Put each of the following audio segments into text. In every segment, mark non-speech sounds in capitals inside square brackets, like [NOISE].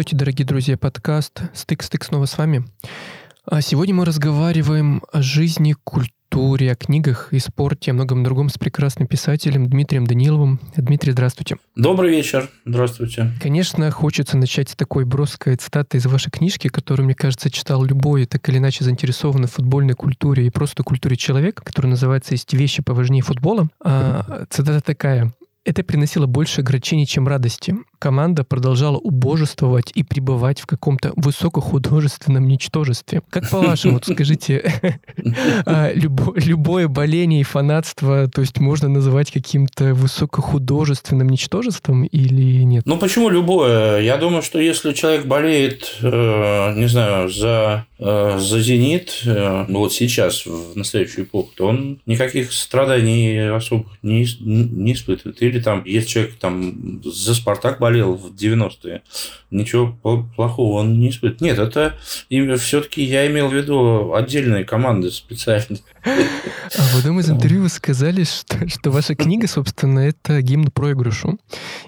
Здравствуйте, дорогие друзья, подкаст «Стык-стык» снова с вами. А сегодня мы разговариваем о жизни, культуре, о книгах и спорте, о многом другом с прекрасным писателем Дмитрием Даниловым. Дмитрий, здравствуйте. Добрый вечер, здравствуйте. Конечно, хочется начать с такой броской цитаты из вашей книжки, которую, мне кажется, читал любой, так или иначе заинтересованный в футбольной культуре и просто культуре человека, которая называется «Есть вещи поважнее футбола». А, цитата такая. Это приносило больше огорчений, чем радости. Команда продолжала убожествовать и пребывать в каком-то высокохудожественном ничтожестве. Как по-вашему, скажите, [LAUGHS] а, любое боление и фанатство, то есть можно называть каким-то высокохудожественным ничтожеством или нет? Ну почему любое? Я думаю, что если человек болеет, э, не знаю, за за «Зенит», э, ну вот сейчас, в настоящую эпоху, то он никаких страданий особых не, не испытывает. Или там, если человек там за «Спартак» болел в 90-е, ничего плохого он не испытывает. Нет, это все-таки я имел в виду отдельные команды специальные. А в одном из интервью вы сказали, что, что ваша книга, собственно, это гимн проигрышу,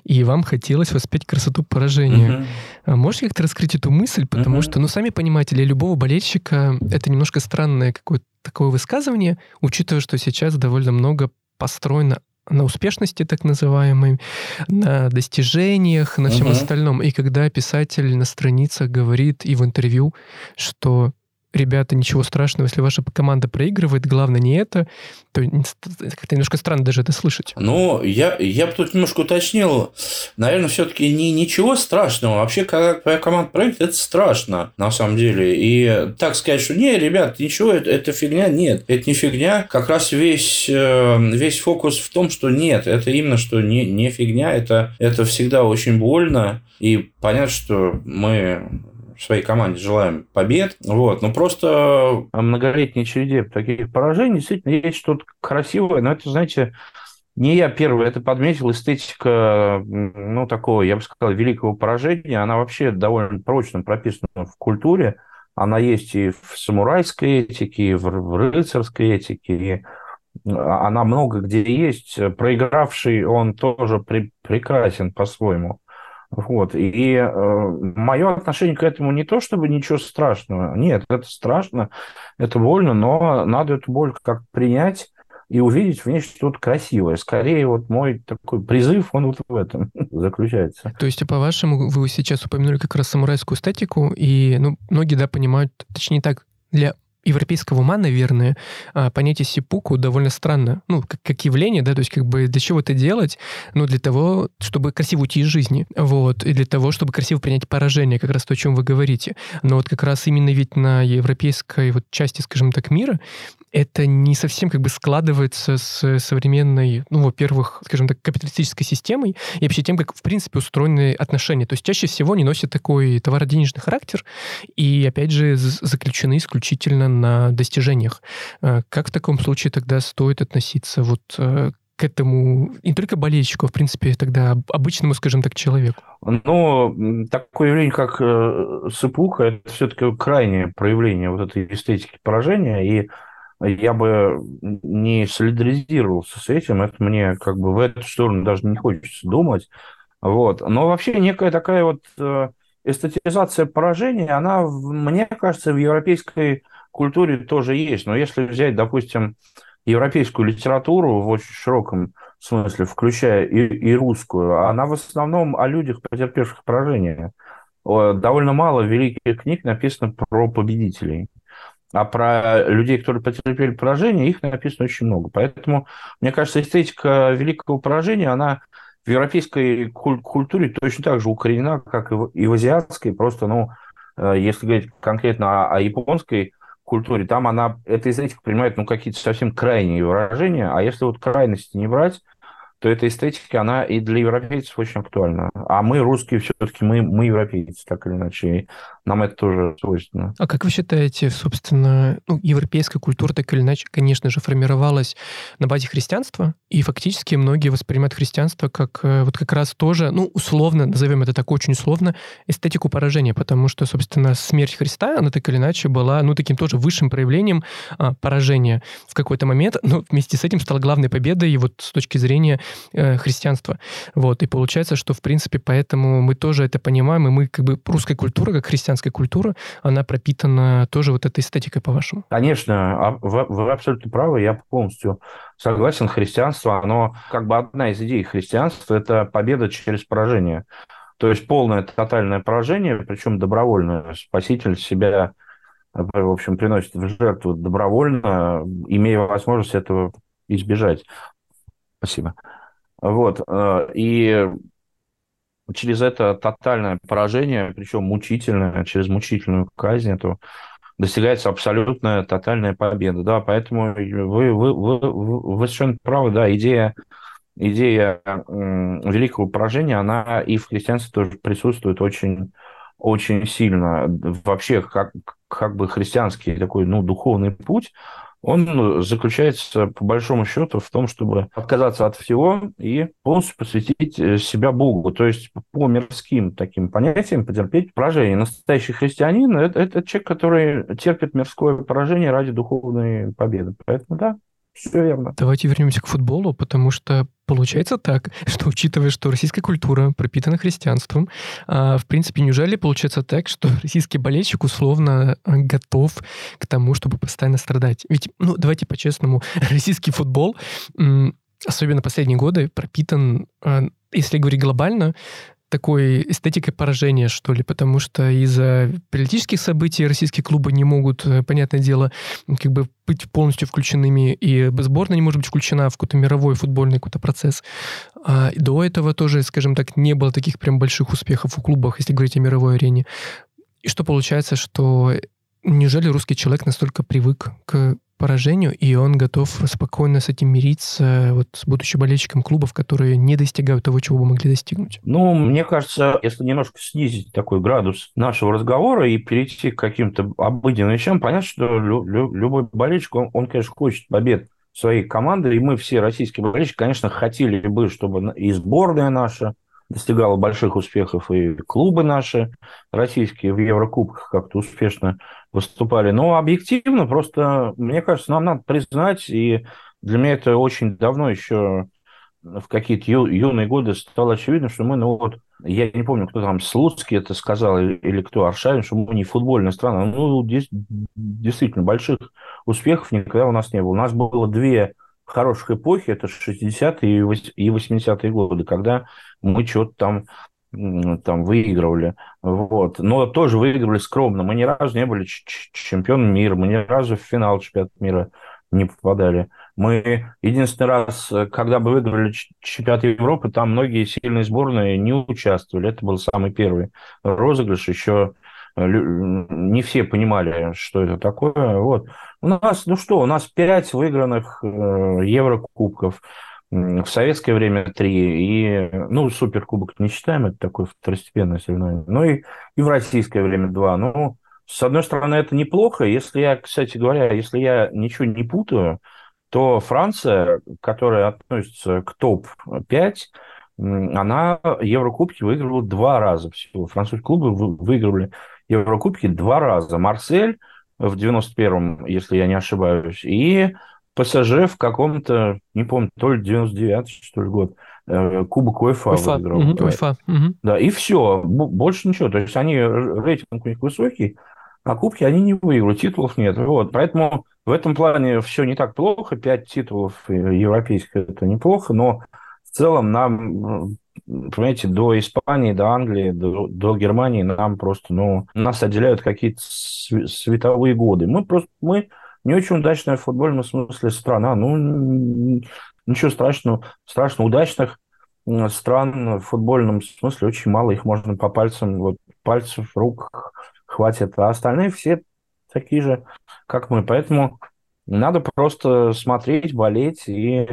и вам хотелось воспеть красоту поражения. Угу. Можете как-то раскрыть эту мысль? Потому угу. что, ну, сами понимаете, для любого болельщика это немножко странное какое-то такое высказывание, учитывая, что сейчас довольно много построено на успешности так называемой, на достижениях, на всем uh-huh. остальном. И когда писатель на страницах говорит и в интервью, что ребята, ничего страшного, если ваша команда проигрывает, главное не это, то как-то немножко странно даже это слышать. Ну, я, я бы тут немножко уточнил. Наверное, все-таки не, ничего страшного. Вообще, когда твоя команда проигрывает, это страшно, на самом деле. И так сказать, что не, ребят, ничего, это, это фигня, нет. Это не фигня. Как раз весь, э, весь фокус в том, что нет, это именно, что не, не фигня, это, это всегда очень больно. И понятно, что мы своей команде желаем побед. Вот. Но просто о многолетней череде таких поражений действительно есть что-то красивое. Но это, знаете, не я первый это подметил. Эстетика, ну, такого, я бы сказал, великого поражения, она вообще довольно прочно прописана в культуре. Она есть и в самурайской этике, и в рыцарской этике, и она много где есть. Проигравший, он тоже при, прекрасен по-своему. Вот. И э, мое отношение к этому не то, чтобы ничего страшного. Нет, это страшно, это больно, но надо эту боль как принять и увидеть в ней что-то красивое. Скорее, вот мой такой призыв, он вот в этом [LAUGHS] заключается. То есть, по-вашему, вы сейчас упомянули как раз самурайскую эстетику, и ну, многие, да, понимают, точнее так, для европейского ума, наверное, а, понятие сипуку довольно странно. Ну, как, как явление, да, то есть как бы для чего это делать? Ну, для того, чтобы красиво уйти из жизни, вот, и для того, чтобы красиво принять поражение, как раз то, о чем вы говорите. Но вот как раз именно ведь на европейской вот части, скажем так, мира это не совсем как бы складывается с современной, ну, во-первых, скажем так, капиталистической системой и вообще тем, как, в принципе, устроены отношения. То есть чаще всего они носят такой товароденежный характер и, опять же, заключены исключительно на достижениях. Э, как в таком случае тогда стоит относиться вот э, к этому не только болельщику, а в принципе тогда обычному, скажем так, человеку? Ну, такое явление, как э, сыпуха, это все-таки крайнее проявление вот этой эстетики поражения, и я бы не солидаризировался с этим, это мне как бы в эту сторону даже не хочется думать. Вот. Но вообще некая такая вот э, эстетизация поражения, она, мне кажется, в европейской культуре тоже есть. Но если взять, допустим, европейскую литературу в очень широком смысле, включая и, и русскую, она в основном о людях, потерпевших поражение. Довольно мало великих книг написано про победителей. А про людей, которые потерпели поражение, их написано очень много. Поэтому, мне кажется, эстетика великого поражения, она в европейской культуре точно так же укоренена, как и в азиатской. Просто, ну, э, если говорить конкретно о, о японской культуре, там она, эта эстетика принимает, ну, какие-то совсем крайние выражения. А если вот крайности не брать, то эта эстетика, она и для европейцев очень актуальна. А мы, русские, все-таки мы, мы европейцы, так или иначе. Нам это тоже свойственно. А как вы считаете, собственно, ну, европейская культура так или иначе, конечно же, формировалась на базе христианства, и фактически многие воспринимают христианство как э, вот как раз тоже, ну, условно, назовем это так очень условно, эстетику поражения, потому что, собственно, смерть Христа, она так или иначе была, ну, таким тоже высшим проявлением а, поражения в какой-то момент, но вместе с этим стала главной победой и вот с точки зрения э, христианства. Вот, и получается, что, в принципе, поэтому мы тоже это понимаем, и мы как бы русская культура, как христианство, христианская культура, она пропитана тоже вот этой эстетикой, по-вашему? Конечно, а вы, вы абсолютно правы, я полностью согласен. Христианство, оно как бы одна из идей христианства – это победа через поражение. То есть полное тотальное поражение, причем добровольное. Спаситель себя, в общем, приносит в жертву добровольно, имея возможность этого избежать. Спасибо. Вот. Э, и через это тотальное поражение, причем мучительное, через мучительную казнь, это достигается абсолютная тотальная победа. Да, поэтому вы, вы, вы, вы совершенно правы, да, идея, идея великого поражения, она и в христианстве тоже присутствует очень, очень сильно. Вообще, как, как бы христианский такой, ну, духовный путь, он ну, заключается, по большому счету, в том, чтобы отказаться от всего и полностью посвятить э, себя Богу. То есть по мирским таким понятиям потерпеть поражение. Настоящий христианин это, – это человек, который терпит мирское поражение ради духовной победы. Поэтому да, все верно. Давайте вернемся к футболу, потому что получается так, [LAUGHS] что учитывая, что российская культура пропитана христианством, а, в принципе, неужели получается так, что [LAUGHS] российский болельщик условно а, готов к тому, чтобы постоянно страдать? Ведь, ну, давайте по-честному, [LAUGHS] российский футбол, особенно последние годы, пропитан, а, если говорить глобально, такой эстетикой поражения, что ли, потому что из-за политических событий российские клубы не могут, э, понятное дело, как бы быть полностью включенными, и сборная не может быть включена в какой-то мировой футбольный какой-то процесс. А до этого тоже, скажем так, не было таких прям больших успехов у клубов, если говорить о мировой арене. И что получается, что неужели русский человек настолько привык к поражению, и он готов спокойно с этим мириться, вот, с будучи болельщиком клубов, которые не достигают того, чего бы могли достигнуть? Ну, мне кажется, если немножко снизить такой градус нашего разговора и перейти к каким-то обыденным вещам, понятно, что лю- лю- любой болельщик, он, он, конечно, хочет побед своей команды, и мы все российские болельщики, конечно, хотели бы, чтобы и сборная наша достигала больших успехов, и клубы наши российские в Еврокубках как-то успешно выступали. Но объективно просто, мне кажется, нам надо признать, и для меня это очень давно еще в какие-то ю, юные годы стало очевидно, что мы, ну вот, я не помню, кто там, Слуцкий это сказал, или, или кто, Аршавин, что мы не футбольная страна. Ну, действительно, больших успехов никогда у нас не было. У нас было две хороших эпохи, это 60-е и 80-е годы, когда мы что-то там там выигрывали, вот, но тоже выигрывали скромно. Мы ни разу не были чемпионом мира, мы ни разу в финал чемпионата мира не попадали. Мы единственный раз, когда бы выиграли чемпионат Европы, там многие сильные сборные не участвовали. Это был самый первый розыгрыш. Еще не все понимали, что это такое. Вот. У нас, ну что, у нас пять выигранных э, Еврокубков. В советское время три, и, ну, суперкубок не считаем, это такое второстепенное соревнование, ну, и, и в российское время два. Ну, с одной стороны, это неплохо. Если я, кстати говоря, если я ничего не путаю, то Франция, которая относится к топ-5, она Еврокубки выигрывала два раза всего. Французские клубы выигрывали Еврокубки два раза. Марсель в 91-м, если я не ошибаюсь, и ПСЖ в каком-то, не помню, то ли 99 что ли, год, э, Кубок УЕФА УЕФА. выиграл. Угу, УЕФА. Угу. Да, и все, больше ничего. То есть они, рейтинг у них высокий, а кубки они не выиграют, титулов нет. Вот. Поэтому в этом плане все не так плохо. Пять титулов европейских – это неплохо, но в целом нам, понимаете, до Испании, до Англии, до, до Германии нам просто, ну, нас отделяют какие-то световые годы. Мы просто, мы не очень удачная в футбольном смысле страна. Ну, ничего страшного. Страшно удачных стран в футбольном смысле очень мало. Их можно по пальцам, вот пальцев, рук хватит. А остальные все такие же, как мы. Поэтому надо просто смотреть, болеть и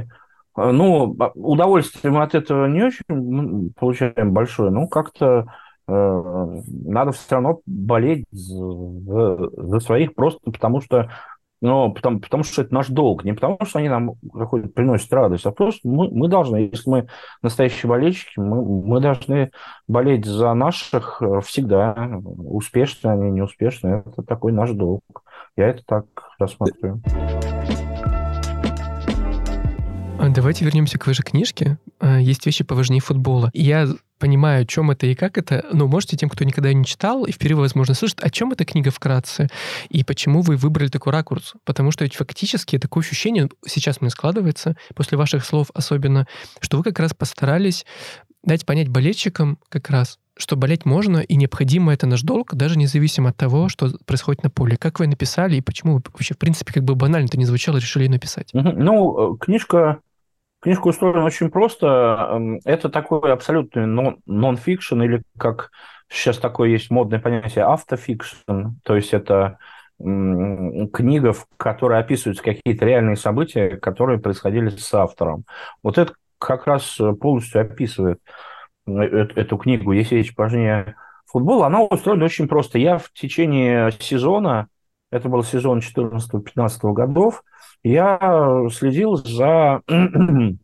ну, удовольствие мы от этого не очень получаем большое, ну, как-то надо все равно болеть за, за своих просто потому что ну, потому, потому что это наш долг. Не потому, что они нам приносят радость, а просто мы, мы должны, если мы настоящие болельщики, мы, мы должны болеть за наших э, всегда. Успешные они, неуспешные. Это такой наш долг. Я это так рассматриваю. Давайте вернемся к вашей книжке. А, есть вещи поважнее футбола. Я понимаю, о чем это и как это, но можете тем, кто никогда не читал и впервые, возможно, слышит, о чем эта книга вкратце и почему вы выбрали такой ракурс. Потому что ведь фактически такое ощущение сейчас мне складывается, после ваших слов особенно, что вы как раз постарались дать понять болельщикам как раз, что болеть можно, и необходимо это наш долг, даже независимо от того, что происходит на поле. Как вы написали, и почему вы вообще, в принципе, как бы банально это не звучало, решили написать? Ну, э, книжка Книжка устроена очень просто. Это такой абсолютный нон-фикшн, или как сейчас такое есть модное понятие автофикшн. То есть это книга, в которой описываются какие-то реальные события, которые происходили с автором. Вот это как раз полностью описывает э, эту книгу «Если речь пожнее футбол». Она устроена очень просто. Я в течение сезона, это был сезон 14-15 годов, я следил за, [CLEARS THROAT]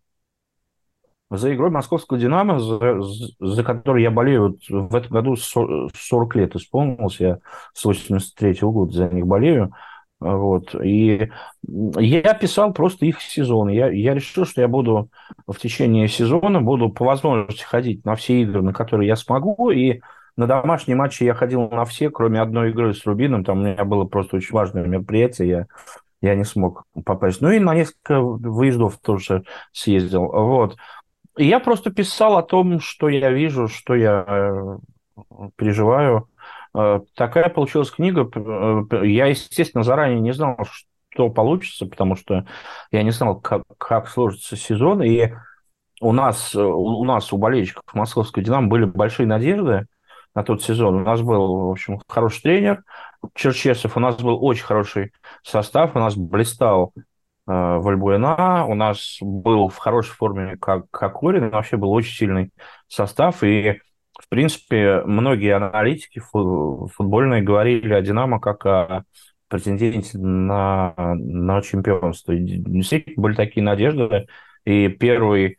за игрой московского «Динамо», за, за которой я болею. Вот в этом году 40 лет исполнилось, я с 83 -го года за них болею. Вот. И я писал просто их сезон. Я, я решил, что я буду в течение сезона, буду по возможности ходить на все игры, на которые я смогу, и на домашние матчи я ходил на все, кроме одной игры с Рубином. Там у меня было просто очень важное мероприятие. Я я не смог попасть. Ну и на несколько выездов тоже съездил. Вот. И я просто писал о том, что я вижу, что я э, переживаю. Э, такая получилась книга. Э, я, естественно, заранее не знал, что получится, потому что я не знал, как, как сложится сезон. И у нас, у нас, у болельщиков московского «Динамо» были большие надежды на тот сезон. У нас был, в общем, хороший тренер Черчесов, у нас был очень хороший состав, у нас блистал э, Вальбуэна, у нас был в хорошей форме как Кокорин, вообще был очень сильный состав, и, в принципе, многие аналитики футбольные говорили о «Динамо» как о претенденте на, на чемпионство. И действительно были такие надежды, и первый,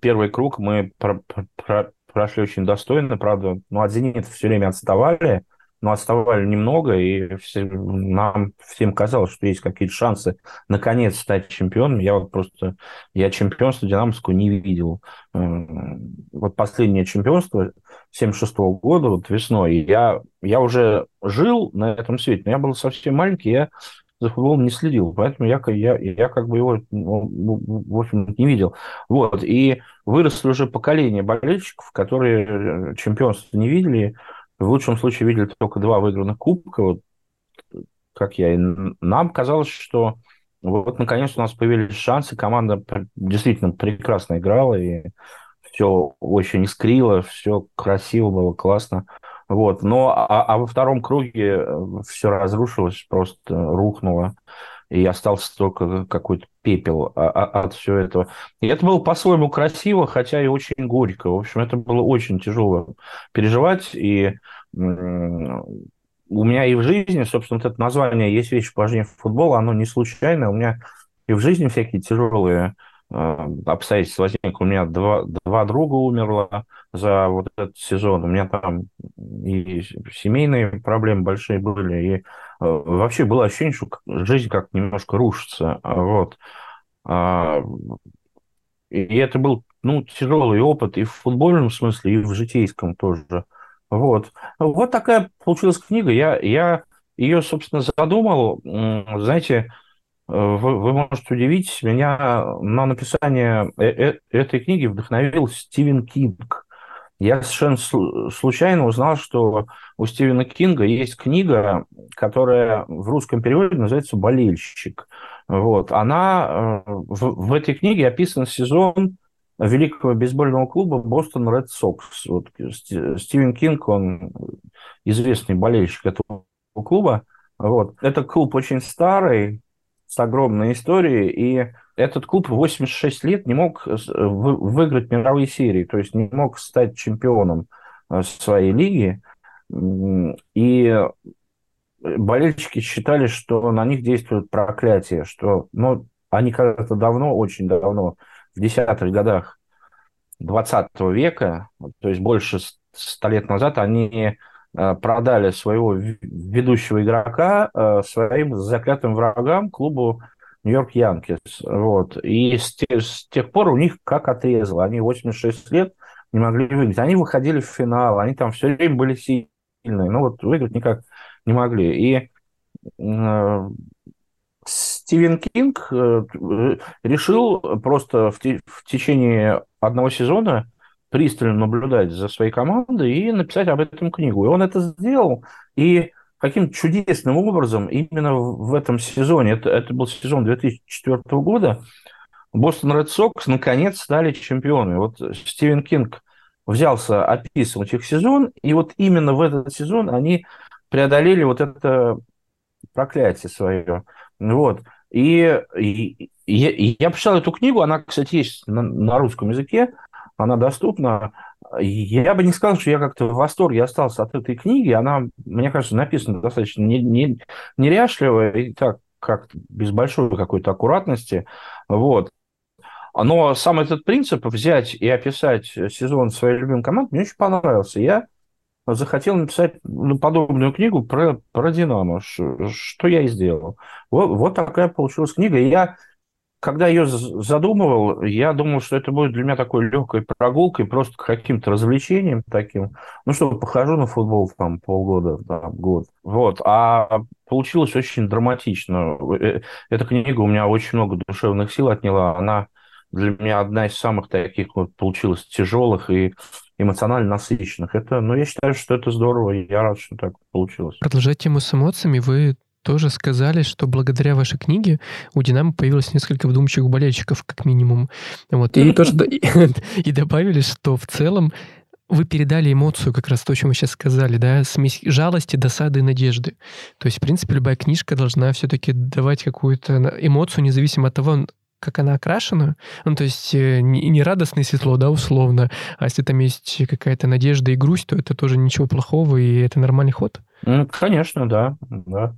первый круг мы про, про, прошли очень достойно, правда, ну, от «Зенита» все время отставали, но отставали немного, и все, нам всем казалось, что есть какие-то шансы наконец стать чемпионом. Я вот просто, я чемпионство Динамовского не видел. Вот последнее чемпионство 76 -го года, вот весной, я, я уже жил на этом свете, но я был совсем маленький, я за футболом не следил, поэтому я, я, я как бы его, ну, ну, в общем, не видел. Вот, и выросли уже поколение болельщиков, которые э, чемпионство не видели, в лучшем случае видели только два выигранных кубка, вот, как я. И нам казалось, что вот наконец у нас появились шансы, команда действительно прекрасно играла, и все очень искрило, все красиво было, классно. Вот. Но а, а во втором круге э, все разрушилось, просто рухнуло, и остался только какой-то пепел а, а, от всего этого. И это было по-своему красиво, хотя и очень горько. В общем, это было очень тяжело переживать, и у меня и в жизни, собственно, вот это название «Есть вещи важнее футбола», оно не случайно. У меня и в жизни всякие тяжелые э, обстоятельства возникли. У меня два, два друга умерло за вот этот сезон. У меня там и семейные проблемы большие были, и э, вообще было ощущение, что жизнь как немножко рушится. Вот. А, и это был ну, тяжелый опыт и в футбольном смысле, и в житейском тоже. Вот. Вот такая получилась книга. Я, я ее, собственно, задумал. Знаете, вы, вы можете удивить, меня на написание э, э, этой книги вдохновил Стивен Кинг. Я совершенно случайно узнал, что у Стивена Кинга есть книга, которая в русском переводе называется «Болельщик». Вот. Она э, в, в этой книге описан сезон великого бейсбольного клуба Бостон Ред Сокс. Вот Стивен Кинг, он известный болельщик этого клуба. Вот. Это клуб очень старый, с огромной историей, и этот клуб 86 лет не мог выиграть мировые серии, то есть не мог стать чемпионом. своей лиги. И болельщики считали, что на них действует проклятие, что ну, они когда-то давно, очень давно, в десятых годах 20 века, то есть больше ста лет назад, они э, продали своего ведущего игрока э, своим заклятым врагам клубу Нью-Йорк Янкис. Вот. И с тех, с тех пор у них как отрезало. Они 86 лет не могли выиграть. Они выходили в финал, они там все время были сильные, но вот выиграть никак не могли. И э, Стивен Кинг э, решил просто в, те, в течение одного сезона пристально наблюдать за своей командой и написать об этом книгу. И он это сделал, и каким чудесным образом именно в этом сезоне, это, это был сезон 2004 года, Бостон Ред Сокс наконец стали чемпионами. Вот Стивен Кинг взялся описывать их сезон, и вот именно в этот сезон они преодолели вот это проклятие свое. Вот. И, и, и я прочитал эту книгу, она, кстати, есть на, на русском языке, она доступна. Я бы не сказал, что я как-то в восторге остался от этой книги. Она, мне кажется, написана достаточно не, не, неряшливо и так как без большой какой-то аккуратности. Вот. Но сам этот принцип взять и описать сезон своей любимой команды мне очень понравился. Я захотел написать ну, подобную книгу про, про Динамо, что я и сделал. Вот, вот такая получилась книга. И я, когда ее задумывал, я думал, что это будет для меня такой легкой прогулкой, просто каким-то развлечением таким. Ну, что, похожу на футбол там полгода, там, год. Вот. А получилось очень драматично. Э, эта книга у меня очень много душевных сил отняла. Она для меня одна из самых таких вот получилась тяжелых и эмоционально насыщенных. Это, ну, я считаю, что это здорово, и я рад, что так получилось. Продолжать тему с эмоциями, вы тоже сказали, что благодаря вашей книге у «Динамо» появилось несколько вдумчивых болельщиков, как минимум. Вот. И тоже [LAUGHS] и добавили, что в целом вы передали эмоцию, как раз то, о чем вы сейчас сказали, да, смесь жалости, досады и надежды. То есть, в принципе, любая книжка должна все-таки давать какую-то эмоцию, независимо от того, как она окрашена, ну, то есть э, не, не радостно и светло, да, условно, а если там есть какая-то надежда и грусть, то это тоже ничего плохого, и это нормальный ход? Ну, конечно, да, да.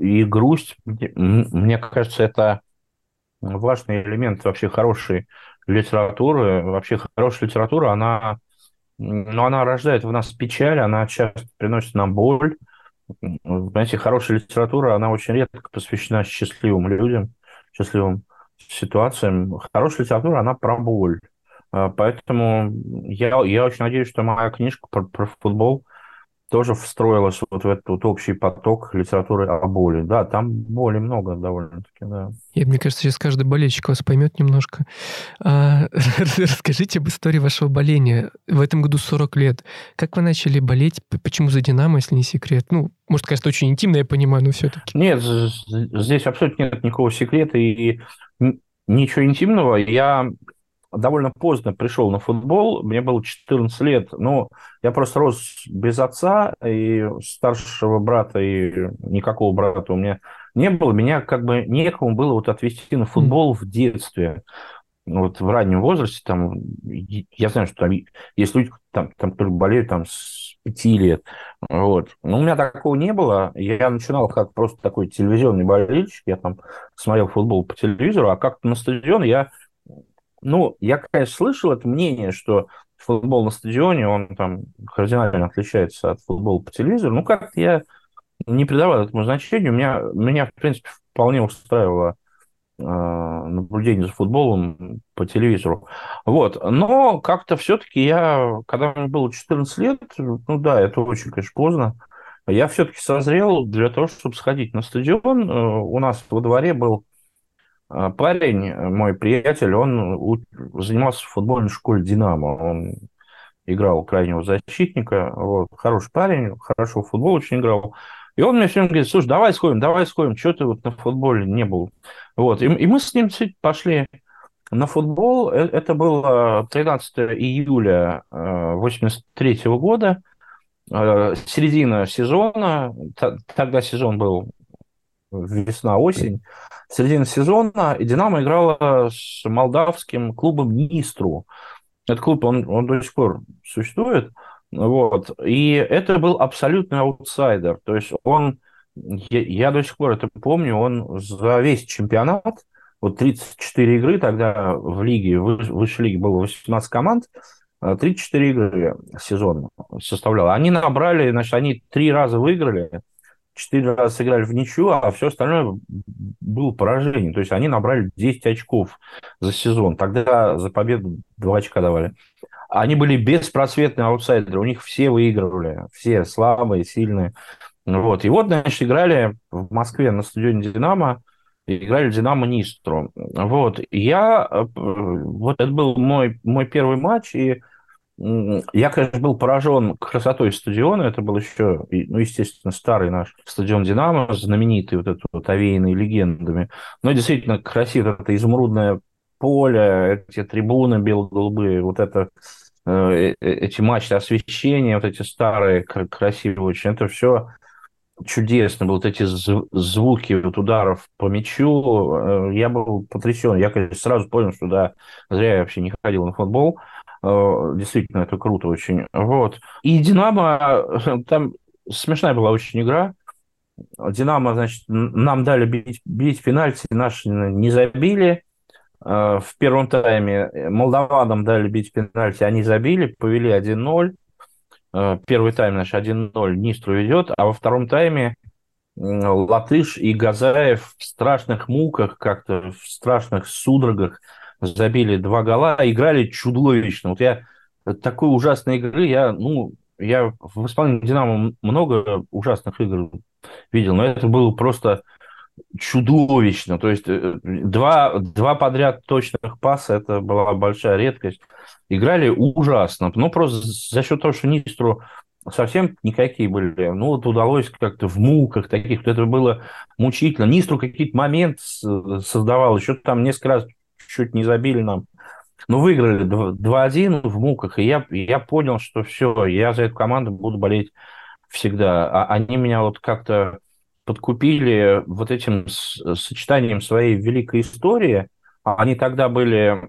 И грусть, мне кажется, это важный элемент вообще хорошей литературы. Вообще хорошая литература, она, ну, она рождает в нас печаль, она часто приносит нам боль. Знаете, хорошая литература, она очень редко посвящена счастливым людям, счастливым ситуациям. Хорошая литература, она про боль. А, поэтому я, я очень надеюсь, что моя книжка про, про футбол тоже встроилась вот в этот вот общий поток литературы о боли. Да, там боли много довольно-таки, да. И мне кажется, сейчас каждый болельщик вас поймет немножко. А, [LAUGHS] расскажите об истории вашего боления. В этом году 40 лет. Как вы начали болеть? Почему за «Динамо», если не секрет? Ну, может, кажется, очень интимно, я понимаю, но все-таки. Нет, здесь абсолютно нет никакого секрета и ничего интимного. Я довольно поздно пришел на футбол, мне было 14 лет, но я просто рос без отца, и старшего брата, и никакого брата у меня не было. Меня как бы некому было вот отвести на футбол в детстве. Вот в раннем возрасте, там, я знаю, что там есть люди, там, там которые болеют там, с пяти лет. Вот. Но у меня такого не было. Я начинал как просто такой телевизионный болельщик. Я там смотрел футбол по телевизору, а как-то на стадион я ну, я, конечно, слышал это мнение, что футбол на стадионе, он там кардинально отличается от футбола по телевизору. Ну, как-то я не придавал этому значения. Меня, меня в принципе, вполне устраивало э, наблюдение за футболом по телевизору. Вот. Но как-то все-таки я, когда мне было 14 лет, ну да, это очень, конечно, поздно, я все-таки созрел для того, чтобы сходить на стадион. Э, у нас во дворе был парень, мой приятель, он занимался в футбольной школе «Динамо». Он играл крайнего защитника. Вот. Хороший парень, хорошо в футбол очень играл. И он мне все время говорит, слушай, давай сходим, давай сходим, что ты вот на футболе не был. Вот. И, и мы с ним пошли на футбол. Э, это было 13 июля 83 э, года, э, середина сезона. Тогда сезон был весна-осень середины сезона, и «Динамо» играла с молдавским клубом «Нистру». Этот клуб, он, он до сих пор существует. Вот. И это был абсолютный аутсайдер. То есть он, я, я до сих пор это помню, он за весь чемпионат, вот 34 игры тогда в лиге, в высшей лиге было 18 команд, 34 игры сезон составлял. Они набрали, значит, они три раза выиграли, четыре раза сыграли в ничью, а все остальное было поражение. То есть они набрали 10 очков за сезон. Тогда за победу 2 очка давали. Они были беспросветные аутсайдеры, у них все выигрывали, все слабые, сильные. Вот. И вот, значит, играли в Москве на стадионе «Динамо», играли «Динамо Нистру». Вот. Я, э, вот это был мой, мой первый матч, и я, конечно, был поражен красотой стадиона. Это был еще, ну, естественно, старый наш стадион «Динамо», знаменитый вот этот вот овеянный легендами. Но действительно красиво. Это изумрудное поле, эти трибуны бело-голубые, вот это э, э, эти мачты освещения, вот эти старые, красивые очень, это все чудесно было, вот эти звуки вот ударов по мячу, э, я был потрясен. Я, конечно, сразу понял, что да, зря я вообще не ходил на футбол. Э, действительно, это круто очень. Вот. И «Динамо», [LAUGHS] там смешная была очень игра. «Динамо», значит, нам дали бить, бить пенальти, наши не забили. Э, в первом тайме молдаванам дали бить пенальти, они забили, повели 1-0. Э, первый тайм наш 1-0 Нистру ведет, а во втором тайме Латыш и Газаев в страшных муках, как-то в страшных судорогах забили два гола, играли чудовищно. Вот я такой ужасной игры, я, ну, я в исполнении Динамо много ужасных игр видел, но это было просто чудовищно. То есть э, два, два подряд точных паса, это была большая редкость. Играли ужасно. Ну, просто за счет того, что Нистру совсем никакие были. Ну, вот удалось как-то в муках таких, это было мучительно. Нистру какие-то моменты создавал, еще там несколько раз чуть не забили нам. Но выиграли 2-1 в муках, и я, я понял, что все, я за эту команду буду болеть всегда. А они меня вот как-то подкупили вот этим сочетанием своей великой истории. Они тогда были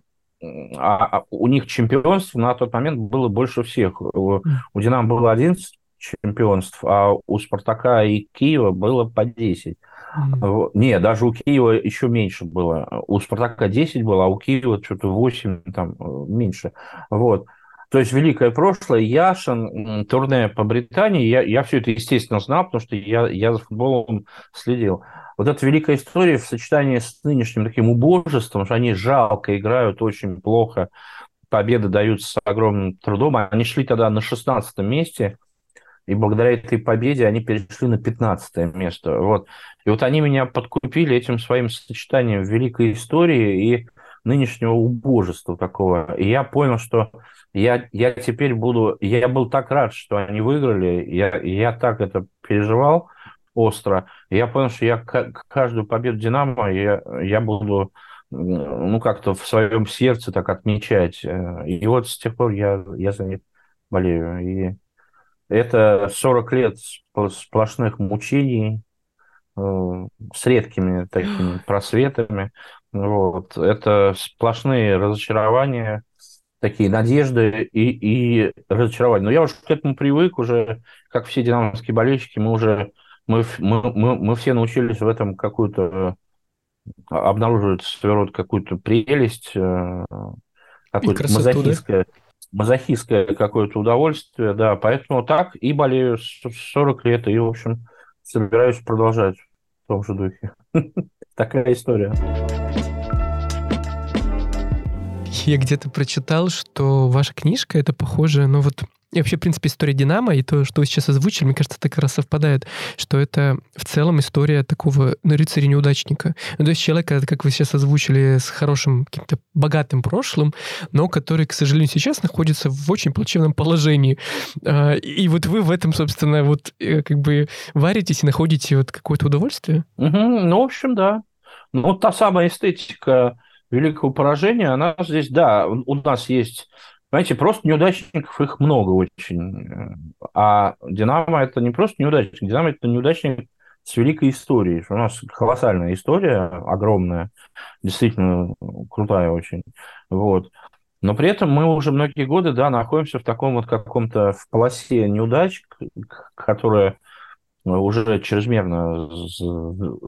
а, а у них чемпионств на тот момент было больше всех. У, у Динамо было 11 чемпионств, а у Спартака и Киева было по 10. Mm-hmm. Не, даже у Киева еще меньше было. У Спартака 10 было, а у Киева что-то 8, там, э, меньше. Вот. То есть великое прошлое, Яшин, турне по Британии, я, я все это, естественно, знал, потому что я, я за футболом следил. Вот эта великая история в сочетании с нынешним таким убожеством, что они жалко играют, очень плохо, победы даются с огромным трудом. Они шли тогда на 16 месте, и благодаря этой победе они перешли на 15 место. Вот. И вот они меня подкупили этим своим сочетанием великой истории и нынешнего убожества такого. И я понял, что я, я теперь буду... Я был так рад, что они выиграли, я, я так это переживал остро. И я понял, что я каждую победу «Динамо» я, я буду ну, как-то в своем сердце так отмечать. И вот с тех пор я, я за них болею. И это 40 лет сплошных мучений, э, с редкими такими [GASPS] просветами. Вот. Это сплошные разочарования, такие надежды и, и разочарования. Но я уже к этому привык, уже, как все динамовские болельщики, мы уже мы, мы, мы, мы все научились в этом какую-то обнаруживать своего рода какую-то прелесть, э, какую-то мазохистское, да? Мазохистское какое-то удовольствие, да, поэтому так и болею 40 лет, и, в общем, собираюсь продолжать в том же духе. [LAUGHS] Такая история. Я где-то прочитал, что ваша книжка это похоже, ну вот и вообще, в принципе, история Динамо и то, что вы сейчас озвучили, мне кажется, так раз совпадает, что это в целом история такого ну, рыцаря-неудачника. Ну, то есть человека, как вы сейчас озвучили, с хорошим каким-то богатым прошлым, но который, к сожалению, сейчас находится в очень плачевном положении. А, и вот вы в этом, собственно, вот э, как бы варитесь и находите вот какое-то удовольствие? Угу, ну, в общем, да. Ну, та самая эстетика великого поражения, она здесь, да, у нас есть Понимаете, просто неудачников их много очень. А Динамо это не просто неудачник, Динамо это неудачник с великой историей. У нас колоссальная история, огромная, действительно крутая очень. Вот. Но при этом мы уже многие годы, да, находимся в таком вот каком-то в полосе неудач, которая уже чрезмерно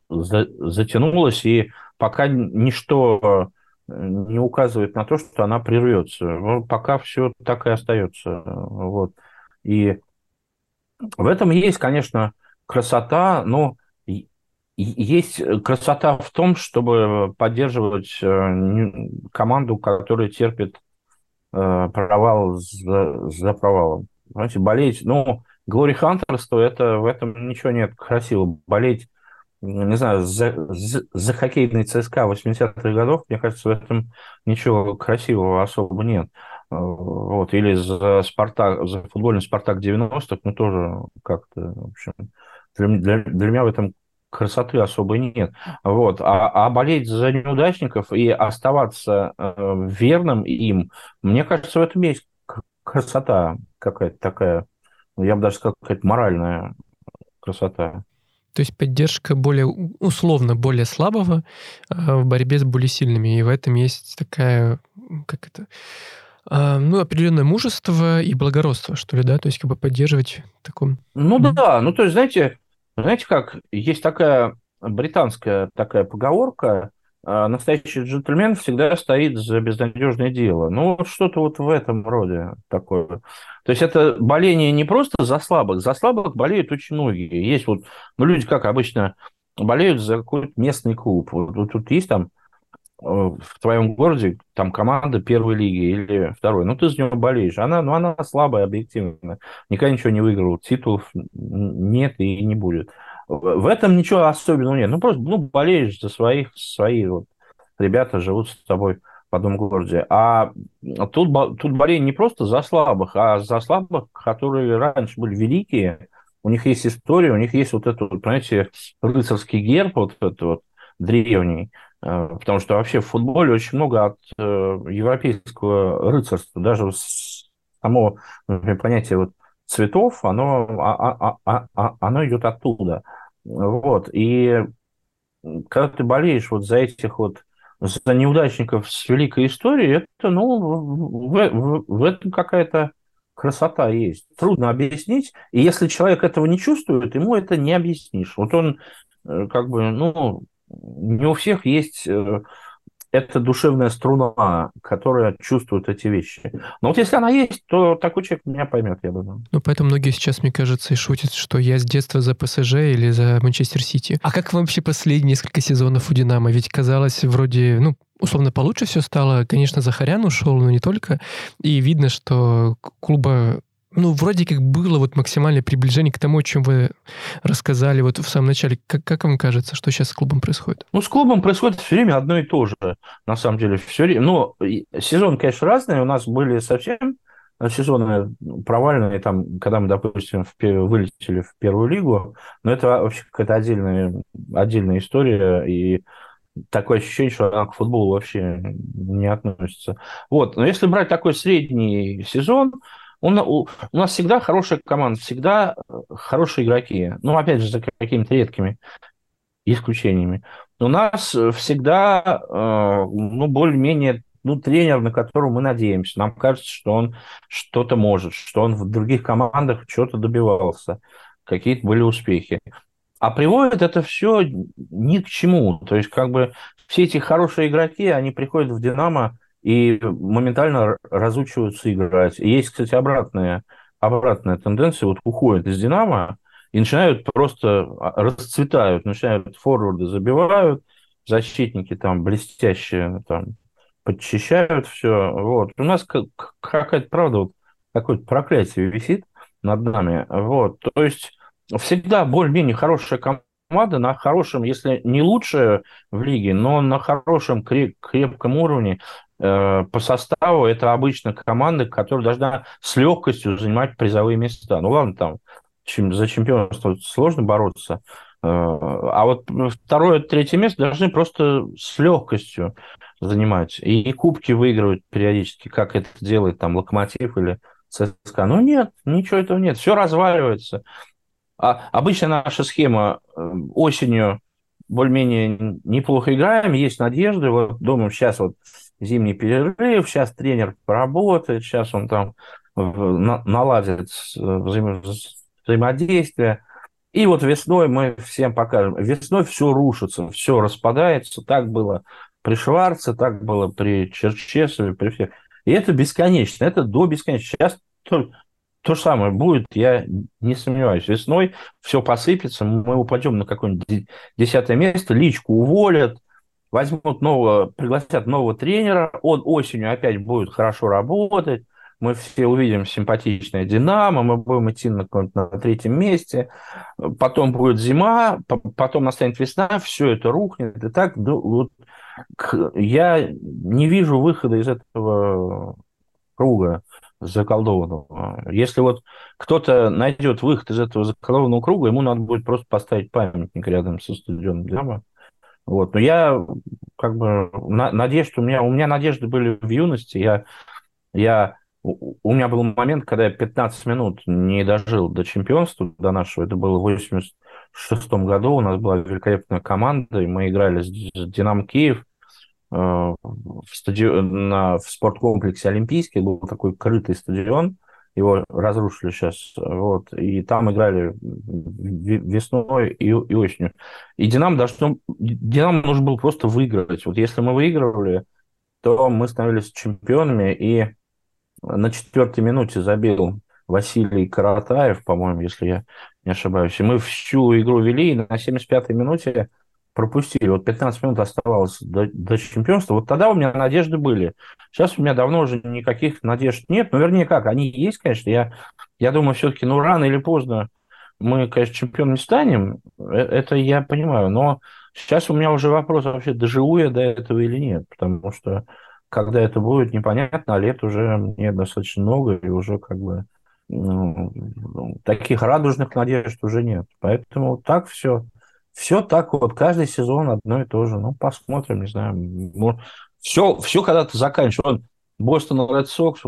затянулась, и пока ничто не указывает на то, что она прервется. Ну, пока все так и остается. Вот. И в этом есть, конечно, красота, но есть красота в том, чтобы поддерживать э, команду, которая терпит э, провал за, за провалом. Знаете, болеть, ну, Глори Хантерство, это в этом ничего нет красивого. Болеть не знаю, за, за, хоккейный ЦСКА 80-х годов, мне кажется, в этом ничего красивого особо нет. Э, вот, или за Спартак, за футбольный Спартак 90-х, ну, тоже как-то, в общем, для, для меня в этом красоты особой нет. Вот. А, а болеть за неудачников и оставаться э, верным им, мне кажется, в этом есть красота какая-то такая, я бы даже сказал, какая-то моральная красота. То есть поддержка более условно более слабого а, в борьбе с более сильными. И в этом есть такая, как это, а, ну, определенное мужество и благородство, что ли, да? То есть как бы поддерживать таком... Ну mm-hmm. да, ну то есть, знаете, знаете как, есть такая британская такая поговорка, настоящий джентльмен всегда стоит за безнадежное дело. Ну, вот что-то вот в этом роде такое. То есть это боление не просто за слабых, за слабых болеют очень многие. Есть вот, ну, люди, как обычно, болеют за какой-то местный клуб. Вот, вот тут есть там э, в твоем городе там команда первой лиги или второй, ну ты за нее болеешь. Она, ну, она слабая объективно. Никогда ничего не выиграл. Титулов нет и не будет. В этом ничего особенного нет. Ну, просто ну, болеешь за своих, свои вот ребята живут с тобой в одном городе. А тут, тут болезнь не просто за слабых, а за слабых, которые раньше были великие, у них есть история, у них есть вот этот, понимаете, рыцарский герб, вот этот вот древний, э, потому что вообще в футболе очень много от э, европейского рыцарства, даже само например, понятие вот цветов, оно, а, а, а, оно идет оттуда. Вот. И когда ты болеешь вот за этих вот за неудачников с великой историей, это, ну, в, в, в этом какая-то красота есть. Трудно объяснить, и если человек этого не чувствует, ему это не объяснишь. Вот он э, как бы, ну, не у всех есть э, это душевная струна, которая чувствует эти вещи. Но вот если она есть, то такой человек меня поймет, я думаю. Ну, поэтому многие сейчас, мне кажется, и шутят, что я с детства за ПСЖ или за Манчестер Сити. А как вообще последние несколько сезонов у Динамо? Ведь казалось, вроде, ну, условно получше все стало. Конечно, Захарян ушел, но не только. И видно, что клуба ну, вроде как было вот максимальное приближение к тому, о чем вы рассказали вот в самом начале. Как, как вам кажется, что сейчас с клубом происходит? Ну, с клубом происходит все время одно и то же, на самом деле. Все время. Ну, сезон, конечно, разный. У нас были совсем сезоны провальные, там, когда мы, допустим, в, вылетели в первую лигу, но это вообще какая-то отдельная, отдельная история, и такое ощущение, что она к футболу вообще не относится. Вот, но если брать такой средний сезон, он, у, у нас всегда хорошая команда, всегда э, хорошие игроки. Ну, опять же, за какими-то редкими исключениями. У нас всегда, э, ну, более-менее, ну, тренер, на которого мы надеемся. Нам кажется, что он что-то может, что он в других командах что-то добивался, какие-то были успехи. А приводит это все ни к чему. То есть, как бы, все эти хорошие игроки, они приходят в «Динамо», и моментально разучиваются играть. И есть, кстати, обратная, обратная тенденция, вот уходят из «Динамо» и начинают просто, а, расцветают, начинают форварды забивают, защитники там блестящие там подчищают все. Вот. У нас какая-то, правда, вот какое-то проклятие висит над нами. Вот. То есть всегда более-менее хорошая команда на хорошем, если не лучшая в лиге, но на хорошем крепком уровне по составу это обычно команда, которая должна с легкостью занимать призовые места. Ну ладно, там за чемпионство сложно бороться, э, а вот второе, третье место должны просто с легкостью занимать. И кубки выигрывать периодически, как это делает там Локомотив или ЦСКА. Ну нет, ничего этого нет. Все разваливается. А обычно наша схема э, осенью более-менее неплохо играем, есть надежды. Вот думаем, сейчас вот зимний перерыв, сейчас тренер поработает, сейчас он там наладит взаимо взаимодействие. И вот весной мы всем покажем. Весной все рушится, все распадается. Так было при Шварце, так было при Черчесове, при всех. И это бесконечно, это до бесконечности. Сейчас то, то же самое будет, я не сомневаюсь. Весной все посыпется, мы упадем на какое-нибудь десятое место, личку уволят, возьмут нового, пригласят нового тренера, он осенью опять будет хорошо работать, мы все увидим симпатичное «Динамо», мы будем идти на, на третьем месте, потом будет зима, потом настанет весна, все это рухнет. И так, ну, вот, я не вижу выхода из этого круга заколдованного. Если вот кто-то найдет выход из этого заколдованного круга, ему надо будет просто поставить памятник рядом со стадионом «Динамо». Вот. Но я как бы надежда, у меня, у меня надежды были в юности. Я, я у меня был момент, когда я 15 минут не дожил до чемпионства, до нашего. Это было в 86 году. У нас была великолепная команда, и мы играли с, с «Динамо Киев» э, в, стадион, на, в спорткомплексе «Олимпийский». Был такой крытый стадион. Его разрушили сейчас. Вот, и там играли весной и, и осенью. И «Динамо» должно... «Динамо» нужно было просто выиграть. Вот если мы выигрывали, то мы становились чемпионами, и на четвертой минуте забил Василий Каратаев, по-моему, если я не ошибаюсь. И мы всю игру вели, и на 75-й минуте пропустили. Вот 15 минут оставалось до, до чемпионства. Вот тогда у меня надежды были. Сейчас у меня давно уже никаких надежд нет. Ну, вернее, как, они есть, конечно. Я, я думаю, все-таки, ну, рано или поздно мы, конечно, чемпионом станем. Э, это я понимаю. Но сейчас у меня уже вопрос вообще, доживу я до этого или нет. Потому что когда это будет, непонятно, а лет уже мне достаточно много, и уже как бы ну, таких радужных надежд уже нет. Поэтому так все. Все так вот, каждый сезон одно и то же. Ну, посмотрим, не знаю. Все, все когда-то заканчивается. Бостон Ред Сокс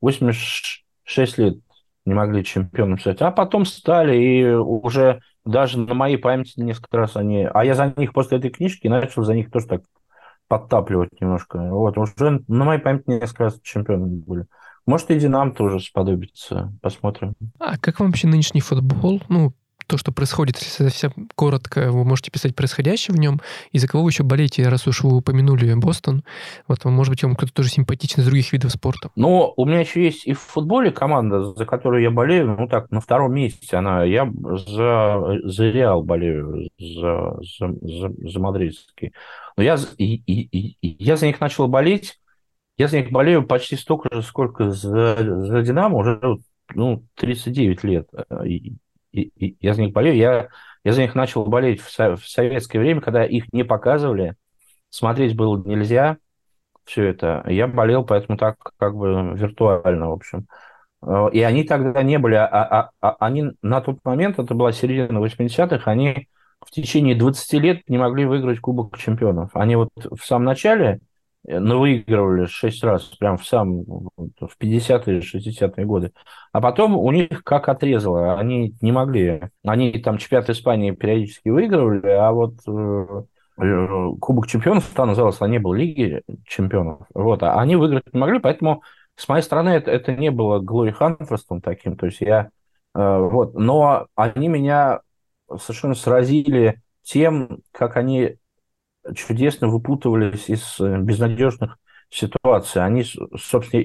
86 лет не могли чемпионом стать, а потом стали, и уже даже на моей памяти несколько раз они... А я за них после этой книжки начал за них тоже так подтапливать немножко. Вот, уже на моей памяти несколько раз чемпионы были. Может, и Динам тоже сподобится. Посмотрим. А как вам вообще нынешний футбол? Ну, то, что происходит, если совсем коротко, вы можете писать происходящее в нем, и за кого вы еще болеете, раз уж вы упомянули Бостон. Вот, может быть, вам кто-то тоже симпатичен из других видов спорта. Ну, у меня еще есть и в футболе команда, за которую я болею, ну так, на втором месте она. Я за, за Реал болею, за, за, за, за мадридский. Но я, и, и, и, я за них начал болеть, я за них болею почти столько же, сколько за, за Динамо, уже ну, 39 лет. И, и, я за них болею. Я, я за них начал болеть в, со, в советское время, когда их не показывали, смотреть было нельзя, все это. Я болел, поэтому так как бы виртуально, в общем. И они тогда не были, а, а, а они на тот момент, это была середина 80-х, они в течение 20 лет не могли выиграть Кубок чемпионов. Они вот в самом начале э, ну, выигрывали 6 раз, прям в самом, в 50-е, 60-е годы. А потом у них как отрезало, они не могли. Они там чемпионат Испании периодически выигрывали, а вот э, э, Кубок чемпионов, там называлось, а не было Лиги чемпионов. Вот, а они выиграть не могли, поэтому с моей стороны это, это не было Глори Ханферстом таким, то есть я вот, но они меня совершенно сразили тем, как они чудесно выпутывались из э, безнадежных ситуаций. Они, собственно,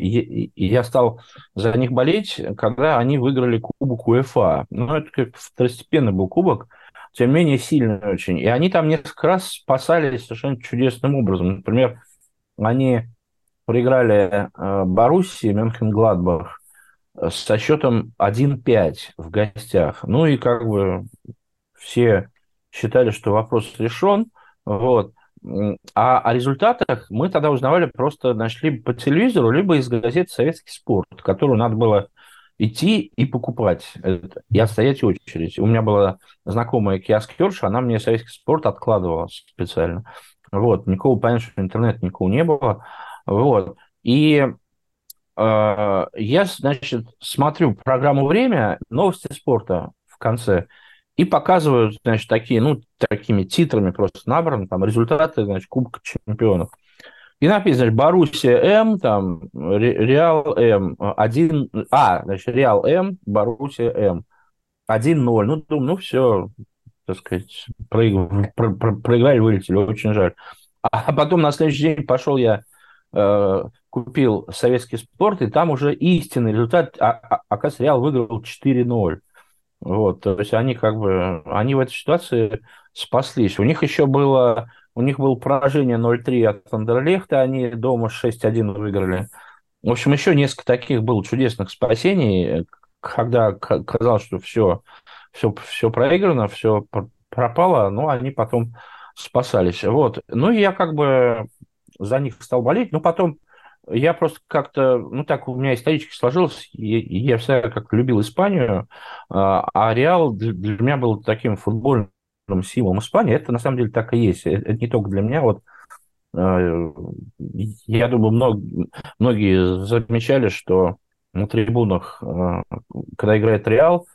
я стал за них болеть, когда они выиграли Кубок УЕФА. Ну, это как второстепенный был кубок, тем не менее сильный очень. И они там несколько раз спасались совершенно чудесным образом. Например, они проиграли э, Боруссии, Мюнхен-Гладбах э, со счетом 1-5 в гостях. Ну и как бы все считали, что вопрос решен. Вот. А о результатах мы тогда узнавали просто, либо по телевизору, либо из газеты «Советский спорт», которую надо было идти и покупать и отстоять очередь. У меня была знакомая киоскерша, она мне «Советский спорт» откладывала специально. Вот. Никакого, понятно, что интернета никакого не было. Вот. И э, я, значит, смотрю программу «Время», новости спорта в конце – и показывают, значит, такие, ну, такими титрами просто набраны, там, результаты, значит, Кубка чемпионов. И написано, Боруссия М, там, Реал М, 1, а, значит, Реал М, Боруссия М, 1-0. Ну, думаю, ну, все, так сказать, проиграли, проиграли, вылетели, очень жаль. А потом на следующий день пошел я, э, купил советский спорт, и там уже истинный результат, а, а, оказывается, Реал выиграл 4-0. Вот, то есть они как бы, они в этой ситуации спаслись. У них еще было, у них было поражение 0-3 от Андерлехта, они дома 6-1 выиграли. В общем, еще несколько таких было чудесных спасений, когда казалось, что все, все, все проиграно, все пропало, но они потом спасались. Вот. Ну, я как бы за них стал болеть, но потом я просто как-то, ну так у меня исторически сложилось, я, я всегда как любил Испанию, а, а Реал для, меня был таким футбольным символом Испании. Это на самом деле так и есть. Это не только для меня. Вот а, я думаю, мног, многие замечали, что на трибунах, а, когда играет Реал,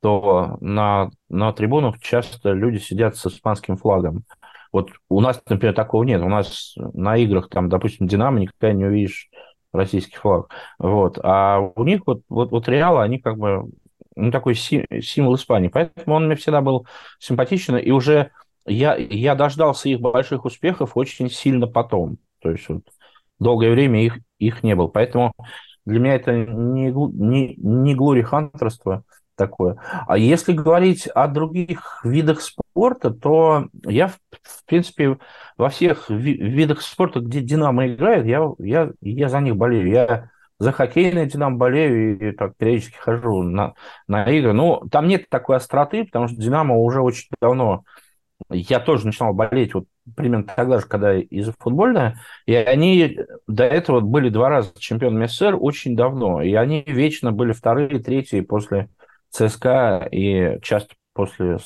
то на, на трибунах часто люди сидят с испанским флагом. Вот у нас, например, такого нет. У нас на играх, там, допустим, Динамо никогда не увидишь российский флаг. Вот. А у них вот, вот, вот Реал, они как бы ну, такой символ Испании. Поэтому он мне всегда был симпатичен. И уже я, я дождался их больших успехов очень сильно потом. То есть вот долгое время их, их не было. Поэтому для меня это не, не, не глори-хантерство, такое. А если говорить о других видах спорта, то я, в принципе, во всех видах спорта, где «Динамо» играет, я, я, я за них болею. Я за хоккейный «Динамо» болею и так периодически хожу на, на игры. Ну, там нет такой остроты, потому что «Динамо» уже очень давно... Я тоже начинал болеть вот примерно тогда же, когда из-за футбольная, и они до этого были два раза чемпионами СССР очень давно, и они вечно были вторые, третьи после ЦСКА и часто после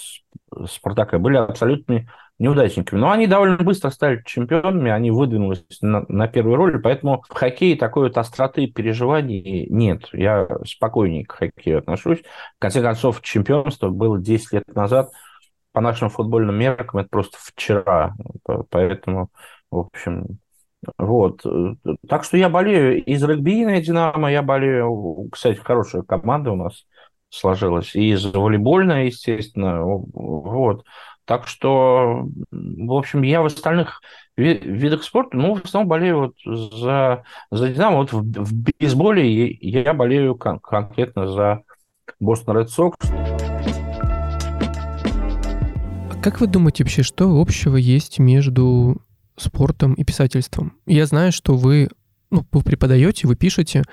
Спартака были абсолютными неудачниками. Но они довольно быстро стали чемпионами, они выдвинулись на, на первую роль, поэтому в хоккее такой вот остроты переживаний нет. Я спокойнее к хоккею отношусь. В конце концов, чемпионство было 10 лет назад. По нашим футбольным меркам это просто вчера. Поэтому, в общем, вот. Так что я болею из регбийной «Динамо», я болею, кстати, хорошая команда у нас – сложилось. И из волейбольной, естественно. Вот. Так что, в общем, я в остальных видах спорта, ну, в основном болею вот за, за Динамо. Вот в, в бейсболе я болею кон- конкретно за Бостон Ред Сокс. Как вы думаете вообще, что общего есть между спортом и писательством? Я знаю, что вы ну, вы преподаете, вы пишете,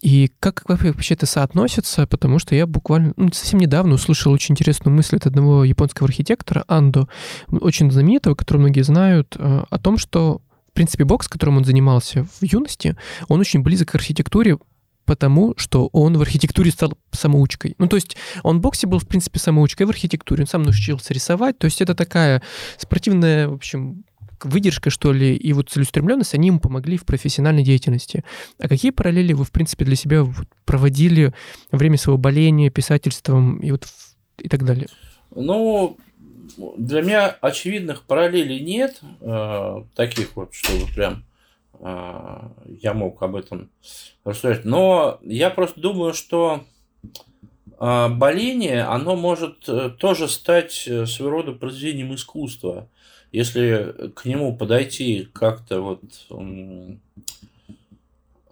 и как, вообще это соотносится, потому что я буквально ну, совсем недавно услышал очень интересную мысль от одного японского архитектора, Андо, очень знаменитого, которого многие знают, э, о том, что, в принципе, бокс, которым он занимался в юности, он очень близок к архитектуре, потому что он в архитектуре стал самоучкой. Ну, то есть он в боксе был, в принципе, самоучкой в архитектуре, он сам научился рисовать, то есть это такая спортивная, в общем, выдержка, что ли, и вот целеустремленность, они ему помогли в профессиональной деятельности. А какие параллели вы, в принципе, для себя проводили во время своего боления, писательством и вот и так далее? Ну, для меня очевидных параллелей нет, э, таких вот, чтобы прям э, я мог об этом рассуждать. Но я просто думаю, что э, боление, оно может э, тоже стать э, своего рода произведением искусства если к нему подойти как-то вот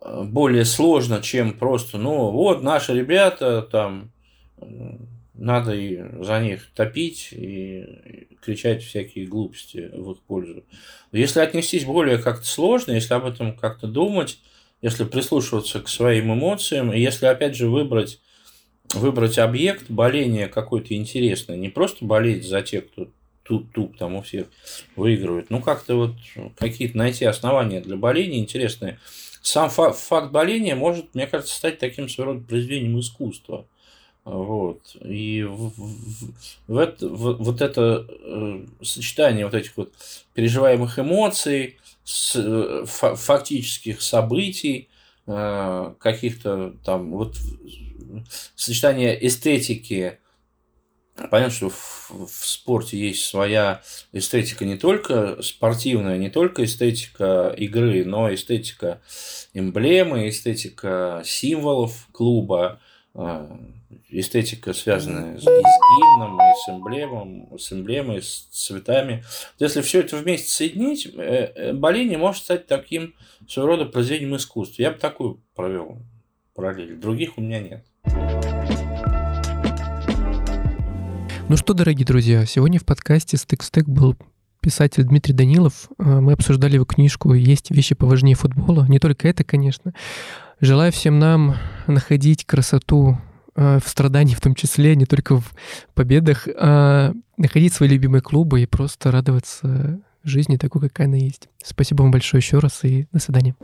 более сложно, чем просто, ну, вот наши ребята там, надо и за них топить и кричать всякие глупости в их пользу. Если отнестись более как-то сложно, если об этом как-то думать, если прислушиваться к своим эмоциям, и если, опять же, выбрать, выбрать объект боления какой-то интересный, не просто болеть за тех, кто туп-туп там у всех выигрывает. Ну, как-то вот какие-то найти основания для боления интересные. Сам факт, факт боления может, мне кажется, стать таким своего рода произведением искусства. Вот. И в, в, в это, в, вот это э, сочетание вот этих вот переживаемых эмоций, с, э, фактических событий, э, каких-то там вот сочетание эстетики Понятно, что в, в спорте есть своя эстетика не только спортивная, не только эстетика игры, но эстетика эмблемы, эстетика символов клуба, а, эстетика, связанная с, с гимном, и с эмблемом, с эмблемой, с цветами. Если все это вместе соединить, э, э, боление может стать таким своего рода произведением искусства. Я бы такую провел параллель. Других у меня нет. Ну что, дорогие друзья, сегодня в подкасте «Стык-стык» был писатель Дмитрий Данилов. А, мы обсуждали его книжку «Есть вещи поважнее футбола». Не только это, конечно. Желаю всем нам находить красоту а, в страдании в том числе, не только в победах, а находить свои любимые клубы и просто радоваться жизни такой, какая она есть. Спасибо вам большое еще раз и до свидания.